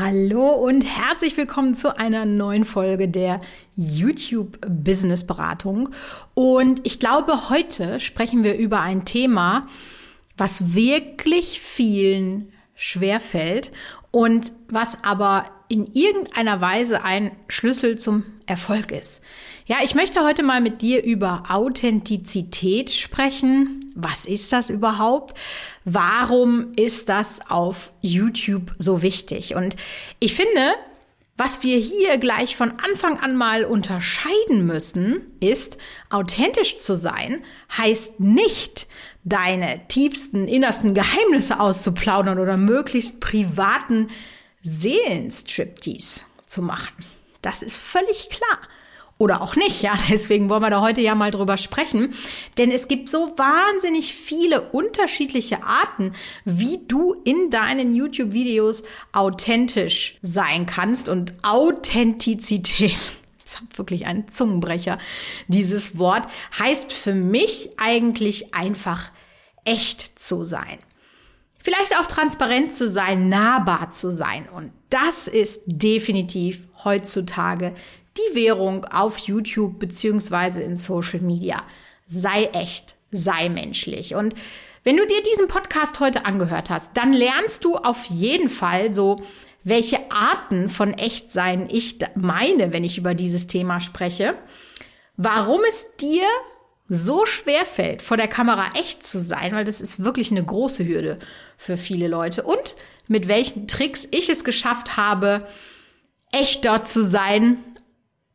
Hallo und herzlich willkommen zu einer neuen Folge der YouTube Business Beratung. Und ich glaube, heute sprechen wir über ein Thema, was wirklich vielen schwerfällt und was aber in irgendeiner Weise ein Schlüssel zum Erfolg ist. Ja, ich möchte heute mal mit dir über Authentizität sprechen. Was ist das überhaupt? Warum ist das auf YouTube so wichtig? Und ich finde, was wir hier gleich von Anfang an mal unterscheiden müssen, ist, authentisch zu sein heißt nicht, deine tiefsten, innersten Geheimnisse auszuplaudern oder möglichst privaten Seelenstriptease zu machen. Das ist völlig klar. Oder auch nicht, ja. Deswegen wollen wir da heute ja mal drüber sprechen. Denn es gibt so wahnsinnig viele unterschiedliche Arten, wie du in deinen YouTube-Videos authentisch sein kannst. Und Authentizität, das ist wirklich ein Zungenbrecher, dieses Wort, heißt für mich eigentlich einfach echt zu sein. Vielleicht auch transparent zu sein, nahbar zu sein. Und das ist definitiv heutzutage die Währung auf YouTube beziehungsweise in Social Media. Sei echt, sei menschlich. Und wenn du dir diesen Podcast heute angehört hast, dann lernst du auf jeden Fall so, welche Arten von Echtsein ich meine, wenn ich über dieses Thema spreche, warum es dir so schwer fällt, vor der Kamera echt zu sein, weil das ist wirklich eine große Hürde für viele Leute. Und mit welchen Tricks ich es geschafft habe, echter zu sein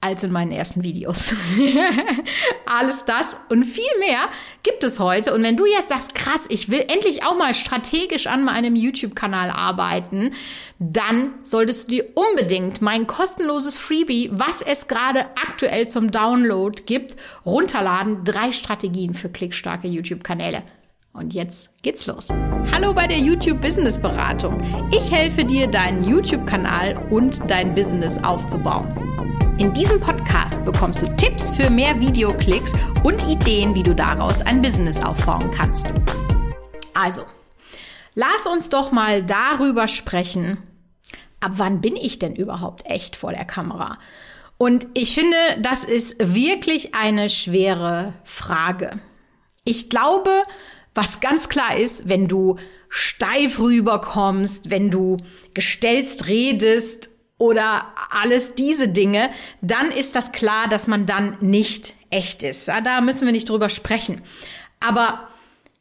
als in meinen ersten Videos. Alles das und viel mehr gibt es heute. Und wenn du jetzt sagst, krass, ich will endlich auch mal strategisch an meinem YouTube-Kanal arbeiten, dann solltest du dir unbedingt mein kostenloses Freebie, was es gerade aktuell zum Download gibt, runterladen. Drei Strategien für klickstarke YouTube-Kanäle. Und jetzt geht's los. Hallo bei der YouTube Business Beratung. Ich helfe dir, deinen YouTube-Kanal und dein Business aufzubauen. In diesem Podcast bekommst du Tipps für mehr Videoklicks und Ideen, wie du daraus ein Business aufbauen kannst. Also, lass uns doch mal darüber sprechen, ab wann bin ich denn überhaupt echt vor der Kamera? Und ich finde, das ist wirklich eine schwere Frage. Ich glaube, was ganz klar ist, wenn du steif rüberkommst, wenn du gestelzt redest oder alles diese Dinge, dann ist das klar, dass man dann nicht echt ist. Da müssen wir nicht drüber sprechen. Aber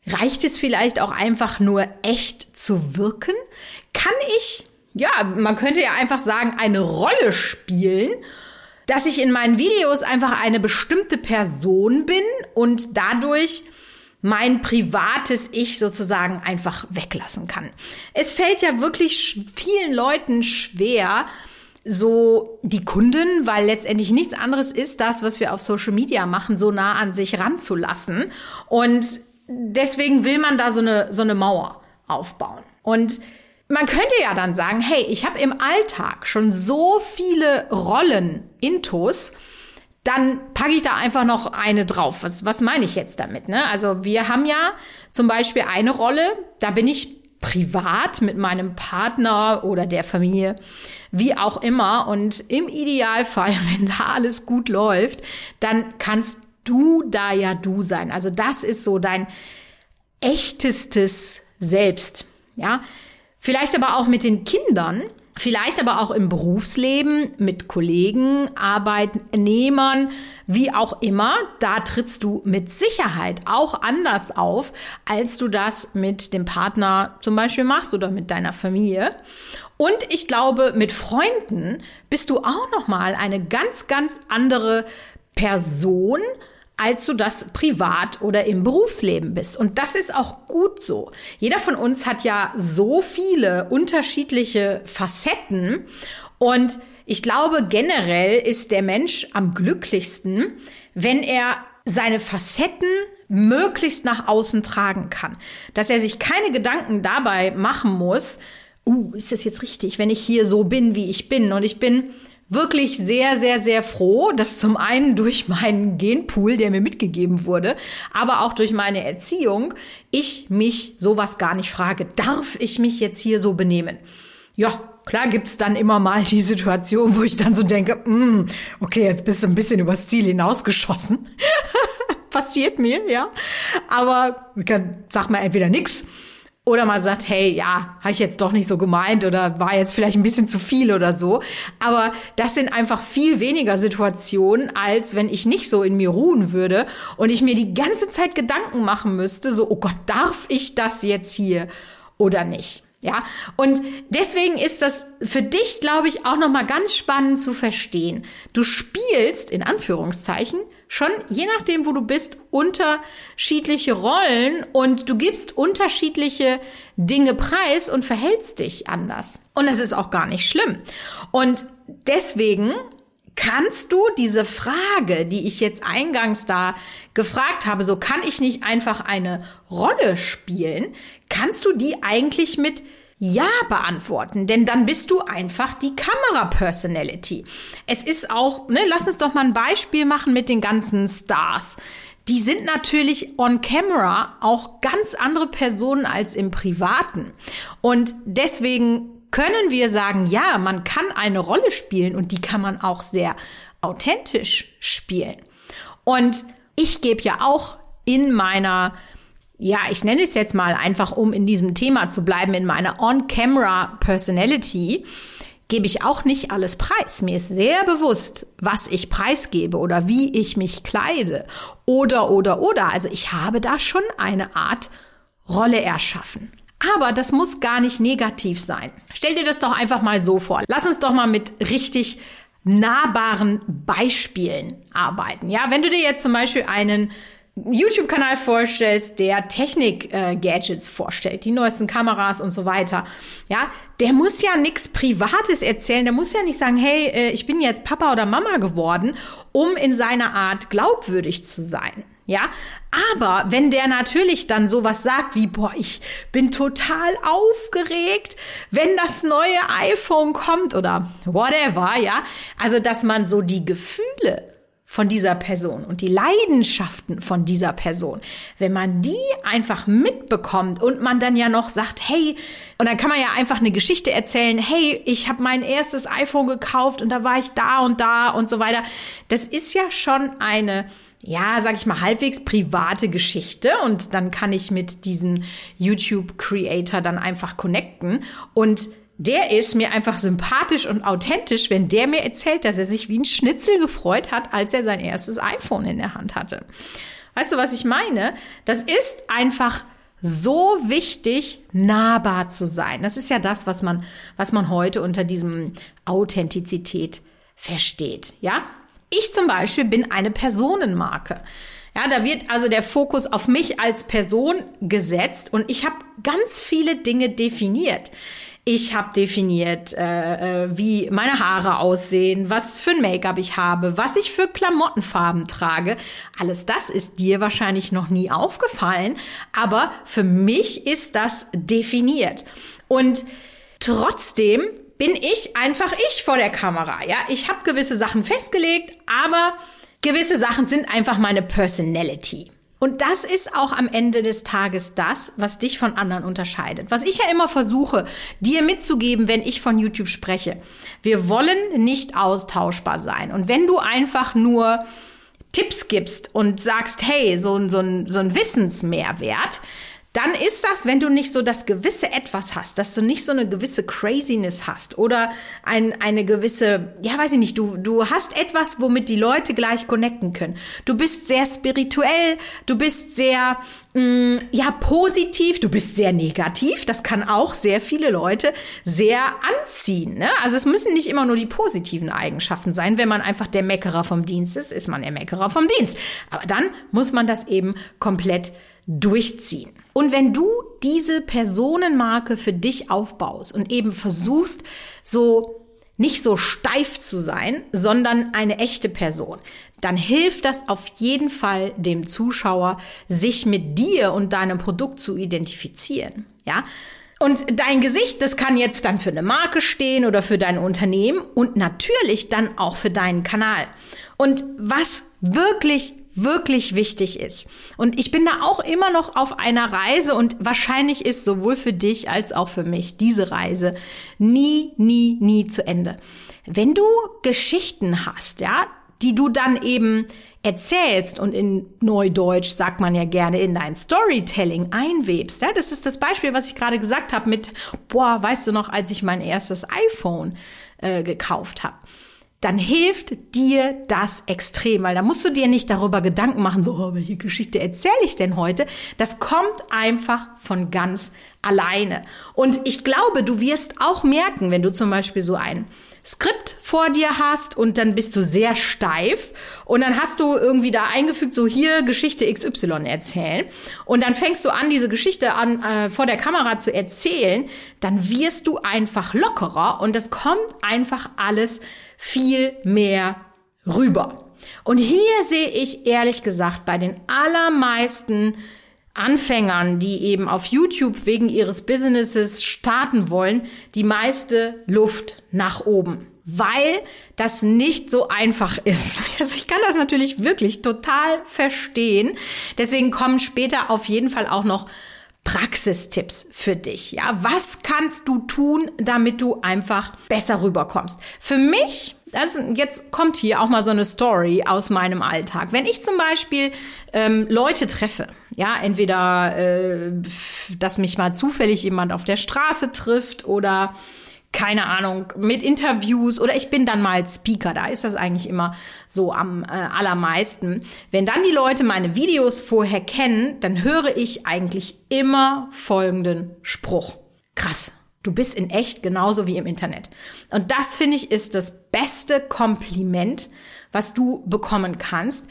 reicht es vielleicht auch einfach nur echt zu wirken? Kann ich, ja, man könnte ja einfach sagen, eine Rolle spielen, dass ich in meinen Videos einfach eine bestimmte Person bin und dadurch mein privates Ich sozusagen einfach weglassen kann. Es fällt ja wirklich vielen Leuten schwer, so die Kunden, weil letztendlich nichts anderes ist das, was wir auf Social Media machen, so nah an sich ranzulassen. Und deswegen will man da so eine, so eine Mauer aufbauen. Und man könnte ja dann sagen, hey, ich habe im Alltag schon so viele Rollen intus, dann packe ich da einfach noch eine drauf. Was, was meine ich jetzt damit? Ne? Also wir haben ja zum Beispiel eine Rolle, da bin ich privat mit meinem Partner oder der Familie, wie auch immer. Und im Idealfall, wenn da alles gut läuft, dann kannst du da ja du sein. Also das ist so dein echtestes Selbst. Ja, vielleicht aber auch mit den Kindern. Vielleicht aber auch im Berufsleben mit Kollegen, Arbeitnehmern, wie auch immer, da trittst du mit Sicherheit auch anders auf, als du das mit dem Partner zum Beispiel machst oder mit deiner Familie. Und ich glaube, mit Freunden bist du auch noch mal eine ganz, ganz andere Person, als du das privat oder im Berufsleben bist. Und das ist auch gut so. Jeder von uns hat ja so viele unterschiedliche Facetten und ich glaube, generell ist der Mensch am glücklichsten, wenn er seine Facetten möglichst nach außen tragen kann. Dass er sich keine Gedanken dabei machen muss, uh, ist das jetzt richtig, wenn ich hier so bin, wie ich bin? Und ich bin wirklich sehr, sehr, sehr froh, dass zum einen durch meinen Genpool, der mir mitgegeben wurde, aber auch durch meine Erziehung, ich mich sowas gar nicht frage. Darf ich mich jetzt hier so benehmen? Ja, klar gibt's dann immer mal die Situation, wo ich dann so denke, mm, okay, jetzt bist du ein bisschen übers Ziel hinausgeschossen. Passiert mir, ja. Aber sag mal entweder nix oder man sagt, hey, ja, habe ich jetzt doch nicht so gemeint oder war jetzt vielleicht ein bisschen zu viel oder so. Aber das sind einfach viel weniger Situationen, als wenn ich nicht so in mir ruhen würde und ich mir die ganze Zeit Gedanken machen müsste, so, oh Gott, darf ich das jetzt hier oder nicht? Ja, und deswegen ist das für dich, glaube ich, auch nochmal ganz spannend zu verstehen. Du spielst, in Anführungszeichen, schon, je nachdem, wo du bist, unterschiedliche Rollen und du gibst unterschiedliche Dinge preis und verhältst dich anders. Und das ist auch gar nicht schlimm. Und deswegen Kannst du diese Frage, die ich jetzt eingangs da gefragt habe, so kann ich nicht einfach eine Rolle spielen, kannst du die eigentlich mit ja beantworten, denn dann bist du einfach die Kamera-Personality. Es ist auch, ne, lass uns doch mal ein Beispiel machen mit den ganzen Stars. Die sind natürlich on camera auch ganz andere Personen als im Privaten. Und deswegen können wir sagen, ja, man kann eine Rolle spielen und die kann man auch sehr authentisch spielen. Und ich gebe ja auch in meiner ja, ich nenne es jetzt mal einfach, um in diesem Thema zu bleiben, in meiner On-Camera-Personality, gebe ich auch nicht alles preis. Mir ist sehr bewusst, was ich preisgebe oder wie ich mich kleide oder, oder, oder. Also ich habe da schon eine Art Rolle erschaffen. Aber das muss gar nicht negativ sein. Stell dir das doch einfach mal so vor. Lass uns doch mal mit richtig nahbaren Beispielen arbeiten. Ja, wenn du dir jetzt zum Beispiel einen YouTube-Kanal vorstellst, der Technik-Gadgets vorstellt, die neuesten Kameras und so weiter, ja, der muss ja nichts Privates erzählen, der muss ja nicht sagen, hey, äh, ich bin jetzt Papa oder Mama geworden, um in seiner Art glaubwürdig zu sein. Ja, aber wenn der natürlich dann sowas sagt wie, boah, ich bin total aufgeregt, wenn das neue iPhone kommt oder whatever, ja, also dass man so die Gefühle von dieser Person und die Leidenschaften von dieser Person, wenn man die einfach mitbekommt und man dann ja noch sagt, hey, und dann kann man ja einfach eine Geschichte erzählen, hey, ich habe mein erstes iPhone gekauft und da war ich da und da und so weiter. Das ist ja schon eine ja, sag ich mal, halbwegs private Geschichte und dann kann ich mit diesem YouTube-Creator dann einfach connecten und der ist mir einfach sympathisch und authentisch, wenn der mir erzählt, dass er sich wie ein Schnitzel gefreut hat, als er sein erstes iPhone in der Hand hatte. Weißt du, was ich meine? Das ist einfach so wichtig, nahbar zu sein. Das ist ja das, was man, was man heute unter diesem Authentizität versteht. Ja? Ich zum Beispiel bin eine Personenmarke. Ja, da wird also der Fokus auf mich als Person gesetzt und ich habe ganz viele Dinge definiert. Ich habe definiert, äh, äh, wie meine Haare aussehen, was für ein Make-up ich habe, was ich für Klamottenfarben trage. Alles das ist dir wahrscheinlich noch nie aufgefallen, aber für mich ist das definiert. Und trotzdem bin ich einfach ich vor der Kamera. Ja, ich habe gewisse Sachen festgelegt, aber gewisse Sachen sind einfach meine Personality. Und das ist auch am Ende des Tages das, was dich von anderen unterscheidet. Was ich ja immer versuche, dir mitzugeben, wenn ich von YouTube spreche. Wir wollen nicht austauschbar sein. Und wenn du einfach nur Tipps gibst und sagst, hey, so, so, so ein Wissensmehrwert, dann ist das, wenn du nicht so das gewisse Etwas hast, dass du nicht so eine gewisse Craziness hast oder ein, eine gewisse, ja, weiß ich nicht, du, du hast etwas, womit die Leute gleich connecten können. Du bist sehr spirituell, du bist sehr, mh, mm, ja, positiv, du bist sehr negativ. Das kann auch sehr viele Leute sehr anziehen. Ne? Also es müssen nicht immer nur die positiven Eigenschaften sein. Wenn man einfach der Meckerer vom Dienst ist, ist man der Meckerer vom Dienst. Aber dann muss man das eben komplett durchziehen. Und wenn du diese Personenmarke für dich aufbaust und eben versuchst, so nicht so steif zu sein, sondern eine echte Person, dann hilft das auf jeden Fall dem Zuschauer, sich mit dir und deinem Produkt zu identifizieren. Ja? Und dein Gesicht, das kann jetzt dann für eine Marke stehen oder für dein Unternehmen und natürlich dann auch für deinen Kanal. Und was wirklich wirklich wichtig ist. Und ich bin da auch immer noch auf einer Reise und wahrscheinlich ist sowohl für dich als auch für mich diese Reise nie, nie, nie zu Ende. Wenn du Geschichten hast, ja, die du dann eben erzählst und in Neudeutsch sagt man ja gerne in dein Storytelling einwebst. Ja, das ist das Beispiel, was ich gerade gesagt habe mit, boah, weißt du noch, als ich mein erstes iPhone äh, gekauft habe dann hilft dir das extrem, weil da musst du dir nicht darüber Gedanken machen, oh, welche Geschichte erzähle ich denn heute? Das kommt einfach von ganz alleine. Und ich glaube, du wirst auch merken, wenn du zum Beispiel so ein Skript vor dir hast und dann bist du sehr steif und dann hast du irgendwie da eingefügt, so hier Geschichte XY erzählen und dann fängst du an, diese Geschichte an, äh, vor der Kamera zu erzählen, dann wirst du einfach lockerer und es kommt einfach alles viel mehr rüber. Und hier sehe ich ehrlich gesagt bei den allermeisten Anfängern, die eben auf YouTube wegen ihres Businesses starten wollen, die meiste Luft nach oben, weil das nicht so einfach ist. Also ich kann das natürlich wirklich total verstehen. Deswegen kommen später auf jeden Fall auch noch Praxistipps für dich. Ja, was kannst du tun, damit du einfach besser rüberkommst? Für mich, also jetzt kommt hier auch mal so eine Story aus meinem Alltag. Wenn ich zum Beispiel ähm, Leute treffe, ja, entweder, äh, dass mich mal zufällig jemand auf der Straße trifft oder keine Ahnung, mit Interviews oder ich bin dann mal Speaker, da ist das eigentlich immer so am äh, allermeisten. Wenn dann die Leute meine Videos vorher kennen, dann höre ich eigentlich immer folgenden Spruch. Krass, du bist in echt genauso wie im Internet. Und das finde ich ist das beste Kompliment, was du bekommen kannst,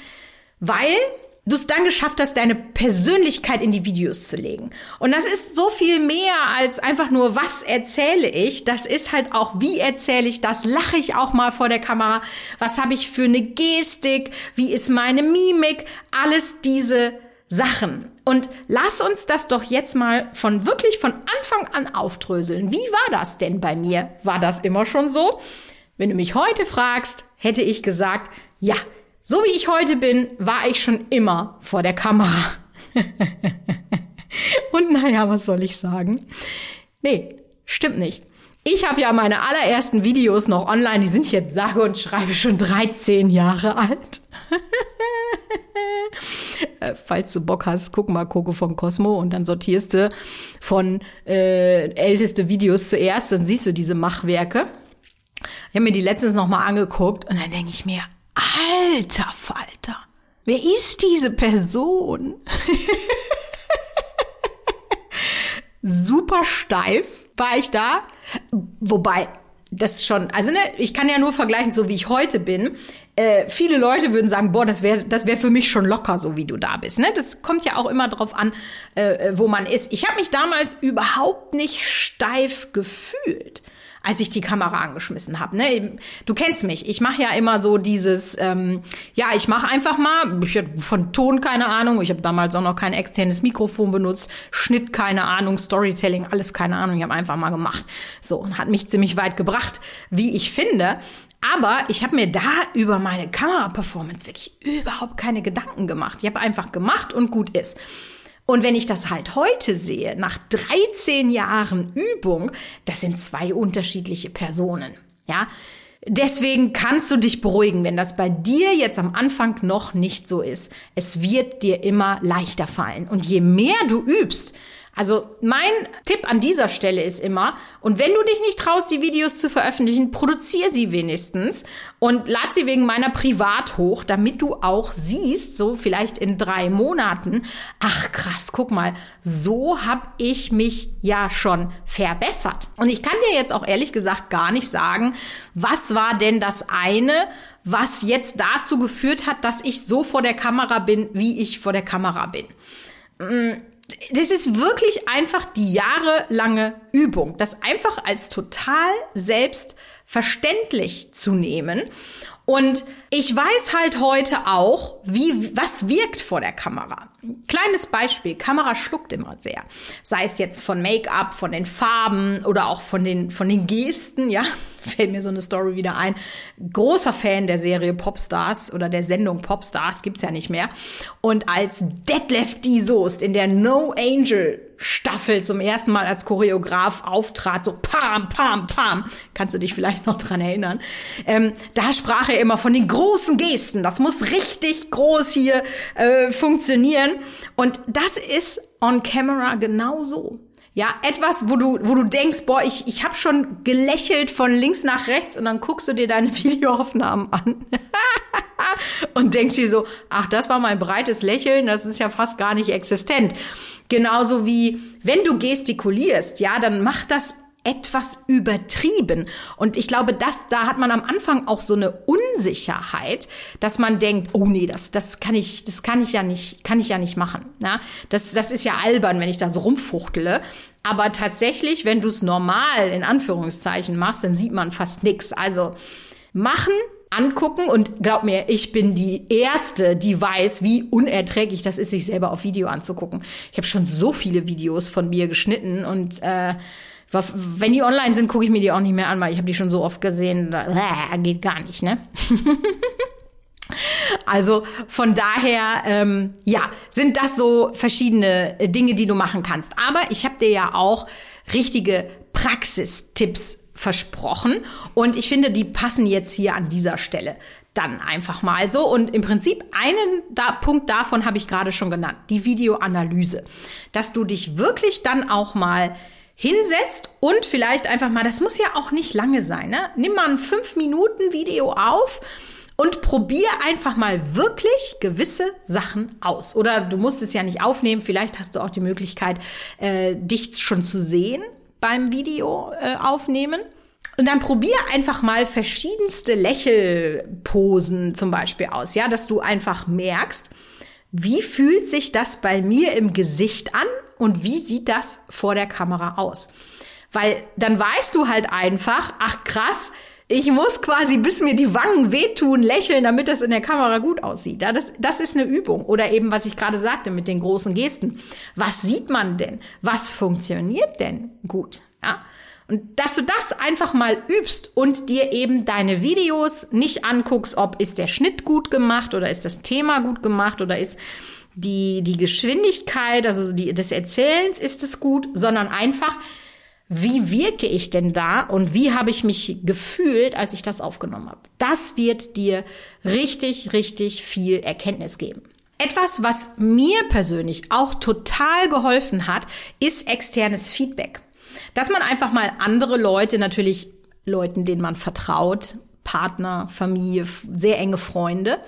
weil du es dann geschafft hast, deine Persönlichkeit in die Videos zu legen. Und das ist so viel mehr als einfach nur, was erzähle ich. Das ist halt auch, wie erzähle ich das? Lache ich auch mal vor der Kamera? Was habe ich für eine Gestik? Wie ist meine Mimik? Alles diese Sachen. Und lass uns das doch jetzt mal von wirklich von Anfang an aufdröseln. Wie war das denn bei mir? War das immer schon so? Wenn du mich heute fragst, hätte ich gesagt, ja, so wie ich heute bin, war ich schon immer vor der Kamera. und naja, was soll ich sagen? Nee, stimmt nicht. Ich habe ja meine allerersten Videos noch online, die sind jetzt sage und schreibe schon 13 Jahre alt. Äh, falls du Bock hast, guck mal Coco von Cosmo und dann sortierst du von äh, älteste Videos zuerst, dann siehst du diese Machwerke. Ich habe mir die letztens noch mal angeguckt und dann denke ich mir, Alter Falter, wer ist diese Person? Super steif war ich da. Wobei, das schon, also ne, ich kann ja nur vergleichen, so wie ich heute bin. Äh, viele Leute würden sagen, boah, das wäre das wär für mich schon locker, so wie du da bist. Ne? Das kommt ja auch immer drauf an, äh, wo man ist. Ich habe mich damals überhaupt nicht steif gefühlt als ich die Kamera angeschmissen habe. Ne? Du kennst mich. Ich mache ja immer so dieses, ähm, ja, ich mache einfach mal. Ich habe von Ton keine Ahnung. Ich habe damals auch noch kein externes Mikrofon benutzt. Schnitt keine Ahnung. Storytelling alles keine Ahnung. Ich habe einfach mal gemacht. So und hat mich ziemlich weit gebracht, wie ich finde. Aber ich habe mir da über meine Kameraperformance wirklich überhaupt keine Gedanken gemacht. Ich habe einfach gemacht und gut ist. Und wenn ich das halt heute sehe, nach 13 Jahren Übung, das sind zwei unterschiedliche Personen. Ja, Deswegen kannst du dich beruhigen, wenn das bei dir jetzt am Anfang noch nicht so ist. Es wird dir immer leichter fallen. Und je mehr du übst, also mein Tipp an dieser Stelle ist immer, und wenn du dich nicht traust, die Videos zu veröffentlichen, produziere sie wenigstens und lad sie wegen meiner privat hoch, damit du auch siehst, so vielleicht in drei Monaten, ach krass, guck mal, so habe ich mich ja schon verbessert. Und ich kann dir jetzt auch ehrlich gesagt gar nicht sagen, was war denn das eine, was jetzt dazu geführt hat, dass ich so vor der Kamera bin, wie ich vor der Kamera bin mm, das ist wirklich einfach die jahrelange Übung, das einfach als total selbstverständlich zu nehmen Und ich weiß halt heute auch, wie, was wirkt vor der Kamera. Kleines Beispiel. Kamera schluckt immer sehr. Sei es jetzt von Make-up, von den Farben oder auch von den, von den Gesten, ja. Fällt mir so eine Story wieder ein. Großer Fan der Serie Popstars oder der Sendung Popstars gibt's ja nicht mehr. Und als Detlef D. Soest in der No Angel Staffel zum ersten Mal als Choreograf auftrat, so pam, pam, pam, kannst du dich vielleicht noch dran erinnern, ähm, da sprach er immer von den großen Gesten. Das muss richtig groß hier äh, funktionieren. Und das ist on camera genauso. Ja, etwas, wo du, wo du denkst, boah, ich, ich habe schon gelächelt von links nach rechts und dann guckst du dir deine Videoaufnahmen an und denkst dir so, ach, das war mein breites Lächeln, das ist ja fast gar nicht existent. Genauso wie, wenn du gestikulierst, ja, dann mach das etwas übertrieben. Und ich glaube, das, da hat man am Anfang auch so eine Unsicherheit, dass man denkt, oh nee, das, das kann ich, das kann ich ja nicht, kann ich ja nicht machen. Ja? Das, das ist ja albern, wenn ich da so rumfuchtele. Aber tatsächlich, wenn du es normal in Anführungszeichen machst, dann sieht man fast nichts. Also machen, angucken und glaub mir, ich bin die erste, die weiß, wie unerträglich das ist, sich selber auf Video anzugucken. Ich habe schon so viele Videos von mir geschnitten und äh, wenn die online sind, gucke ich mir die auch nicht mehr an, weil ich habe die schon so oft gesehen. Da, äh, geht gar nicht, ne? Also von daher, ähm, ja, sind das so verschiedene Dinge, die du machen kannst. Aber ich habe dir ja auch richtige Praxistipps versprochen und ich finde, die passen jetzt hier an dieser Stelle dann einfach mal so. Und im Prinzip einen da, Punkt davon habe ich gerade schon genannt, die Videoanalyse. Dass du dich wirklich dann auch mal hinsetzt und vielleicht einfach mal, das muss ja auch nicht lange sein, ne? Nimm mal ein 5 Minuten Video auf und probier einfach mal wirklich gewisse Sachen aus. Oder du musst es ja nicht aufnehmen, vielleicht hast du auch die Möglichkeit, äh, dich schon zu sehen beim Video äh, aufnehmen. Und dann probier einfach mal verschiedenste Lächelposen zum Beispiel aus, ja, dass du einfach merkst, wie fühlt sich das bei mir im Gesicht an und wie sieht das vor der Kamera aus? Weil dann weißt du halt einfach, ach krass, ich muss quasi bis mir die Wangen wehtun, lächeln, damit das in der Kamera gut aussieht. Ja, das, das ist eine Übung. Oder eben, was ich gerade sagte mit den großen Gesten. Was sieht man denn? Was funktioniert denn gut? Ja. Und dass du das einfach mal übst und dir eben deine Videos nicht anguckst, ob ist der Schnitt gut gemacht oder ist das Thema gut gemacht oder ist die, die Geschwindigkeit, also die, des Erzählens ist es gut, sondern einfach, wie wirke ich denn da und wie habe ich mich gefühlt, als ich das aufgenommen habe. Das wird dir richtig, richtig viel Erkenntnis geben. Etwas, was mir persönlich auch total geholfen hat, ist externes Feedback. Dass man einfach mal andere Leute, natürlich Leuten, denen man vertraut, Partner, Familie, sehr enge Freunde,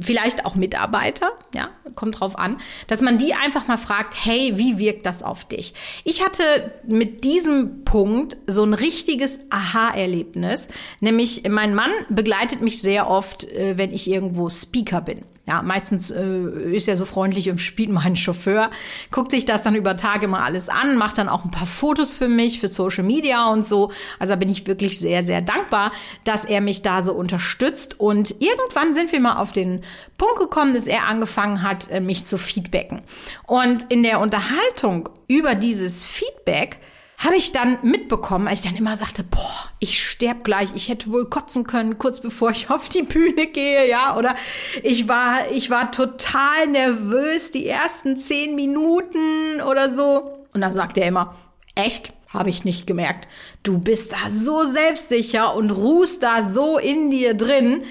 vielleicht auch Mitarbeiter, ja, kommt drauf an, dass man die einfach mal fragt, hey, wie wirkt das auf dich? Ich hatte mit diesem Punkt so ein richtiges Aha-Erlebnis, nämlich mein Mann begleitet mich sehr oft, äh, wenn ich irgendwo Speaker bin. Ja, meistens äh, ist er so freundlich und spielt meinen Chauffeur, guckt sich das dann über Tage mal alles an, macht dann auch ein paar Fotos für mich, für Social Media und so. Also da bin ich wirklich sehr, sehr dankbar, dass er mich da so unterstützt. Und irgendwann sind wir mal auf den Punkt gekommen, dass er angefangen hat, äh, mich zu feedbacken. Und in der Unterhaltung über dieses Feedback habe ich dann mitbekommen, als ich dann immer sagte, boah, ich sterb gleich, ich hätte wohl kotzen können, kurz bevor ich auf die Bühne gehe, ja, oder ich war, ich war total nervös die ersten zehn Minuten oder so. Und dann sagt er immer, echt? Habe ich nicht gemerkt. Du bist da so selbstsicher und ruhst da so in dir drin,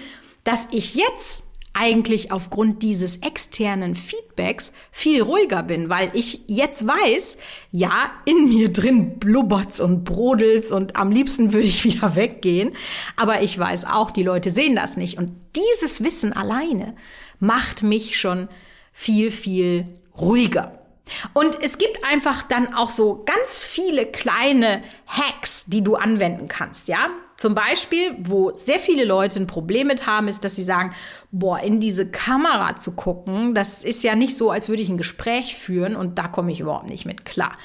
dass ich jetzt eigentlich aufgrund dieses externen Feedbacks viel ruhiger bin, weil ich jetzt weiß, ja, in mir drin blubbert's und brodelt's und am liebsten würde ich wieder weggehen. Aber ich weiß auch, die Leute sehen das nicht. Und dieses Wissen alleine macht mich schon viel, viel ruhiger. Und es gibt einfach dann auch so ganz viele kleine Hacks, die du anwenden kannst, ja? zum Beispiel, wo sehr viele Leute ein Problem mit haben, ist, dass sie sagen, boah, in diese Kamera zu gucken, das ist ja nicht so, als würde ich ein Gespräch führen und da komme ich überhaupt nicht mit klar.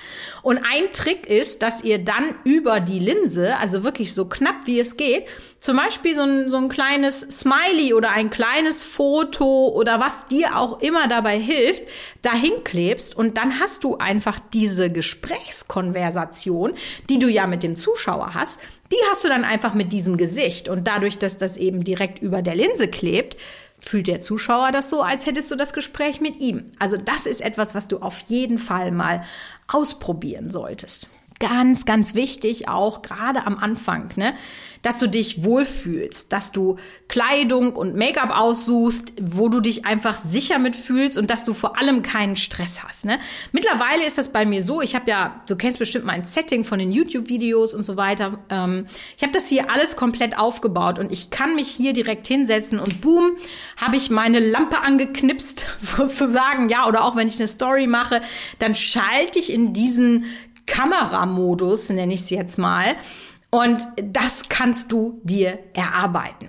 Und ein Trick ist, dass ihr dann über die Linse, also wirklich so knapp wie es geht, zum Beispiel so ein, so ein kleines Smiley oder ein kleines Foto oder was dir auch immer dabei hilft, dahin klebst und dann hast du einfach diese Gesprächskonversation, die du ja mit dem Zuschauer hast, die hast du dann einfach mit diesem Gesicht. Und dadurch, dass das eben direkt über der Linse klebt, fühlt der Zuschauer das so, als hättest du das Gespräch mit ihm. Also das ist etwas, was du auf jeden Fall mal ausprobieren solltest. Ganz, ganz wichtig, auch gerade am Anfang, ne? Dass du dich wohlfühlst, dass du Kleidung und Make-up aussuchst, wo du dich einfach sicher mitfühlst und dass du vor allem keinen Stress hast. Ne? Mittlerweile ist das bei mir so, ich habe ja, du kennst bestimmt mein Setting von den YouTube-Videos und so weiter. Ähm, ich habe das hier alles komplett aufgebaut und ich kann mich hier direkt hinsetzen und boom, habe ich meine Lampe angeknipst, sozusagen, ja, oder auch wenn ich eine Story mache, dann schalte ich in diesen Kameramodus, nenne ich es jetzt mal. Und das kannst du dir erarbeiten.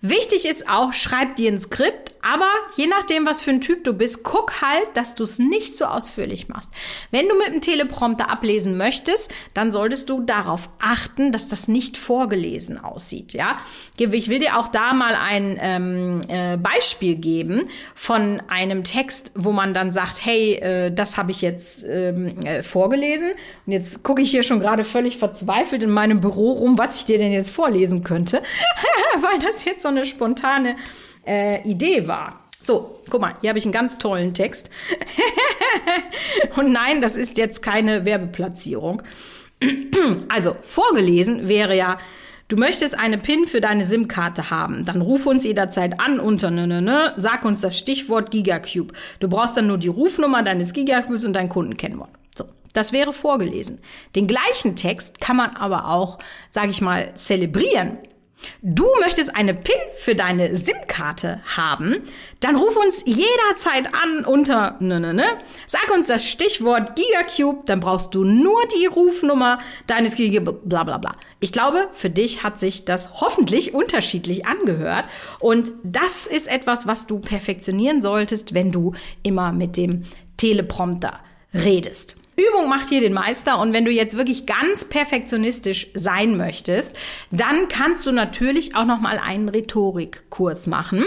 Wichtig ist auch, schreib dir ein Skript, aber je nachdem, was für ein Typ du bist, guck halt, dass du es nicht so ausführlich machst. Wenn du mit dem Teleprompter ablesen möchtest, dann solltest du darauf achten, dass das nicht vorgelesen aussieht. Ja, ich will dir auch da mal ein ähm, äh, Beispiel geben von einem Text, wo man dann sagt, hey, äh, das habe ich jetzt ähm, äh, vorgelesen und jetzt gucke ich hier schon gerade völlig verzweifelt in meinem Büro rum, was ich dir denn jetzt vorlesen könnte, weil das jetzt so eine spontane äh, Idee war. So, guck mal, hier habe ich einen ganz tollen Text. Und nein, das ist jetzt keine Werbeplatzierung. also, vorgelesen wäre ja, du möchtest eine PIN für deine SIM-Karte haben. Dann ruf uns jederzeit an unter ne, ne, ne, sag uns das Stichwort Gigacube. Du brauchst dann nur die Rufnummer deines Gigacubes und dein Kundenkennwort. So, das wäre vorgelesen. Den gleichen Text kann man aber auch, sage ich mal, zelebrieren. Du möchtest eine PIN für deine SIM-Karte haben? Dann ruf uns jederzeit an unter ne ne ne. Sag uns das Stichwort Gigacube, dann brauchst du nur die Rufnummer deines Giga bla bla bla. Ich glaube, für dich hat sich das hoffentlich unterschiedlich angehört und das ist etwas, was du perfektionieren solltest, wenn du immer mit dem Teleprompter redest. Übung macht hier den Meister und wenn du jetzt wirklich ganz perfektionistisch sein möchtest, dann kannst du natürlich auch noch mal einen Rhetorikkurs machen.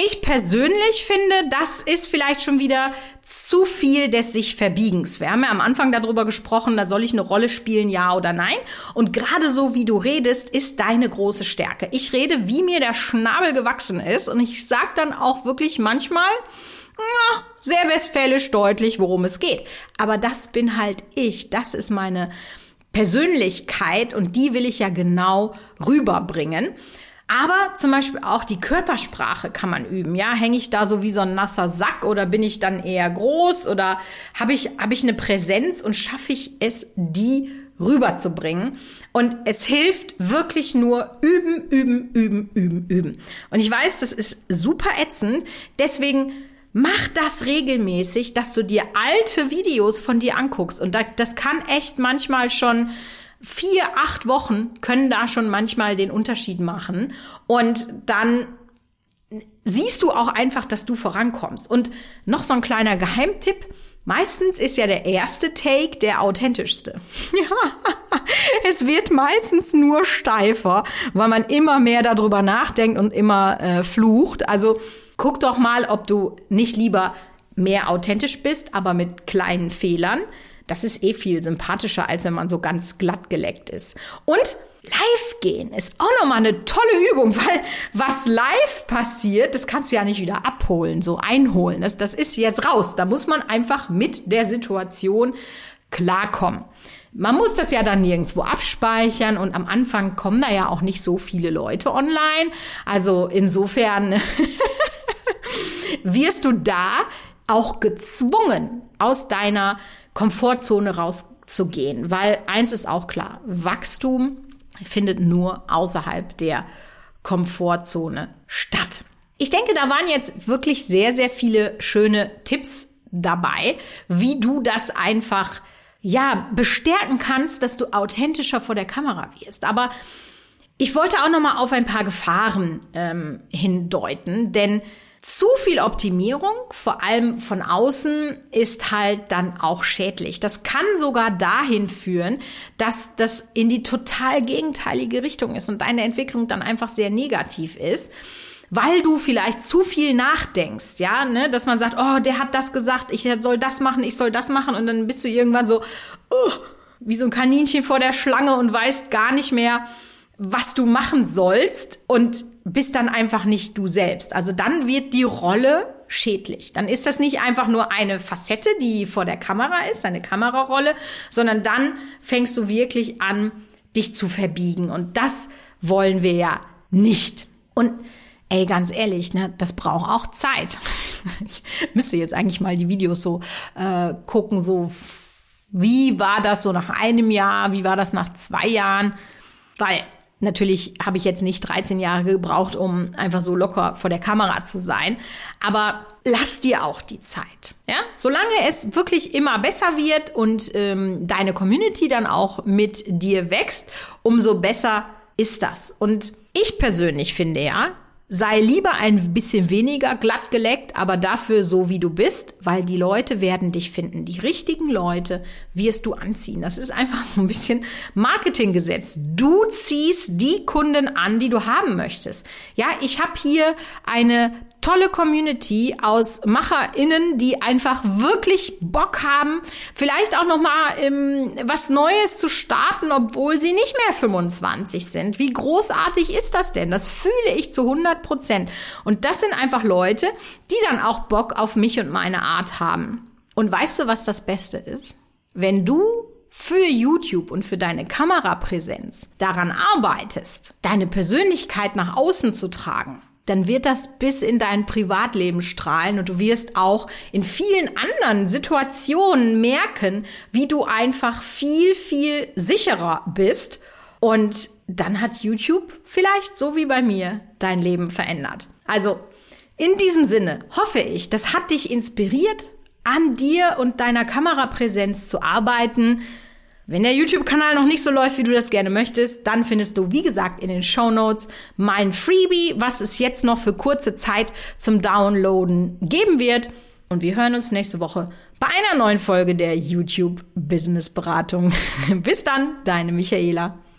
Ich persönlich finde, das ist vielleicht schon wieder zu viel des sich Verbiegens. Wir haben ja am Anfang darüber gesprochen, da soll ich eine Rolle spielen, ja oder nein. Und gerade so wie du redest, ist deine große Stärke. Ich rede, wie mir der Schnabel gewachsen ist und ich sag dann auch wirklich manchmal, sehr westfälisch deutlich, worum es geht. Aber das bin halt ich. Das ist meine Persönlichkeit und die will ich ja genau rüberbringen. Aber zum Beispiel auch die Körpersprache kann man üben. Ja, hänge ich da so wie so ein nasser Sack oder bin ich dann eher groß oder habe ich, habe ich eine Präsenz und schaffe ich es, die rüberzubringen? Und es hilft wirklich nur üben, üben, üben, üben, üben. Und ich weiß, das ist super ätzend. Deswegen Mach das regelmäßig, dass du dir alte Videos von dir anguckst. Und das kann echt manchmal schon vier, acht Wochen können da schon manchmal den Unterschied machen. Und dann siehst du auch einfach, dass du vorankommst. Und noch so ein kleiner Geheimtipp. Meistens ist ja der erste Take der authentischste. Ja, es wird meistens nur steifer, weil man immer mehr darüber nachdenkt und immer äh, flucht. Also Guck doch mal, ob du nicht lieber mehr authentisch bist, aber mit kleinen Fehlern. Das ist eh viel sympathischer, als wenn man so ganz glatt geleckt ist. Und live gehen ist auch nochmal eine tolle Übung, weil was live passiert, das kannst du ja nicht wieder abholen, so einholen. Das, das ist jetzt raus. Da muss man einfach mit der Situation klarkommen. Man muss das ja dann nirgendwo abspeichern und am Anfang kommen da ja auch nicht so viele Leute online. Also insofern wirst du da auch gezwungen, aus deiner Komfortzone rauszugehen. Weil eins ist auch klar, Wachstum findet nur außerhalb der Komfortzone statt. Ich denke, da waren jetzt wirklich sehr, sehr viele schöne Tipps dabei, wie du das einfach ja bestärken kannst, dass du authentischer vor der Kamera wirst. Aber Ich wollte auch noch mal auf ein paar Gefahren ähm, hindeuten, denn zu viel Optimierung, vor allem von außen, ist halt dann auch schädlich. Das kann sogar dahin führen, dass das in die total gegenteilige Richtung ist und deine Entwicklung dann einfach sehr negativ ist weil du vielleicht zu viel nachdenkst, ja, ne, dass man sagt, oh, der hat das gesagt, ich soll das machen, ich soll das machen und dann bist du irgendwann so, oh, wie so ein Kaninchen vor der Schlange und weißt gar nicht mehr, was du machen sollst und bist dann einfach nicht du selbst. Also dann wird die Rolle schädlich. Dann ist das nicht einfach nur eine Facette, die vor der Kamera ist, eine Kamerarolle, sondern dann fängst du wirklich an, dich zu verbiegen. Und das wollen wir ja nicht. Und ey, ganz ehrlich, ne, das braucht auch Zeit. Ich müsste jetzt eigentlich mal die Videos so äh, gucken, so wie war das so nach einem Jahr, wie war das nach zwei Jahren, weil Natürlich habe ich jetzt nicht 13 Jahre gebraucht, um einfach so locker vor der Kamera zu sein. Aber lass dir auch die Zeit. Ja? Solange es wirklich immer besser wird und ähm, deine Community dann auch mit dir wächst, umso besser ist das. Und ich persönlich finde ja, sei lieber ein bisschen weniger glatt geleckt, aber dafür so wie du bist, weil die Leute werden dich finden. Die richtigen Leute wirst du anziehen. Das ist einfach so ein bisschen Marketinggesetz. Du ziehst die Kunden an, die du haben möchtest. Ja, ich habe hier eine tolle Community aus MacherInnen, die einfach wirklich Bock haben, vielleicht auch noch mal ähm, was Neues zu starten, obwohl sie nicht mehr 25 sind. Wie großartig ist das denn? Das fühle ich zu 100 Prozent. Und das sind einfach Leute, die dann auch Bock auf mich und meine Art haben. Und weißt du, was das Beste ist? Wenn du für YouTube und für deine Kamerapräsenz daran arbeitest, deine Persönlichkeit nach außen zu tragen, dann wird das bis in dein Privatleben strahlen und du wirst auch in vielen anderen Situationen merken, wie du einfach viel, viel sicherer bist. Und dann hat YouTube vielleicht, so wie bei mir, dein Leben verändert. Also in diesem Sinne hoffe ich, das hat dich inspiriert, an dir und deiner Kamerapräsenz zu arbeiten wenn der YouTube-Kanal noch nicht so läuft, wie du das gerne möchtest, dann findest du, wie gesagt, in den Show Notes mein Freebie, was es jetzt noch für kurze Zeit zum Downloaden geben wird. Und wir hören uns nächste Woche bei einer neuen Folge der YouTube Business Beratung. Bis dann, deine Michaela.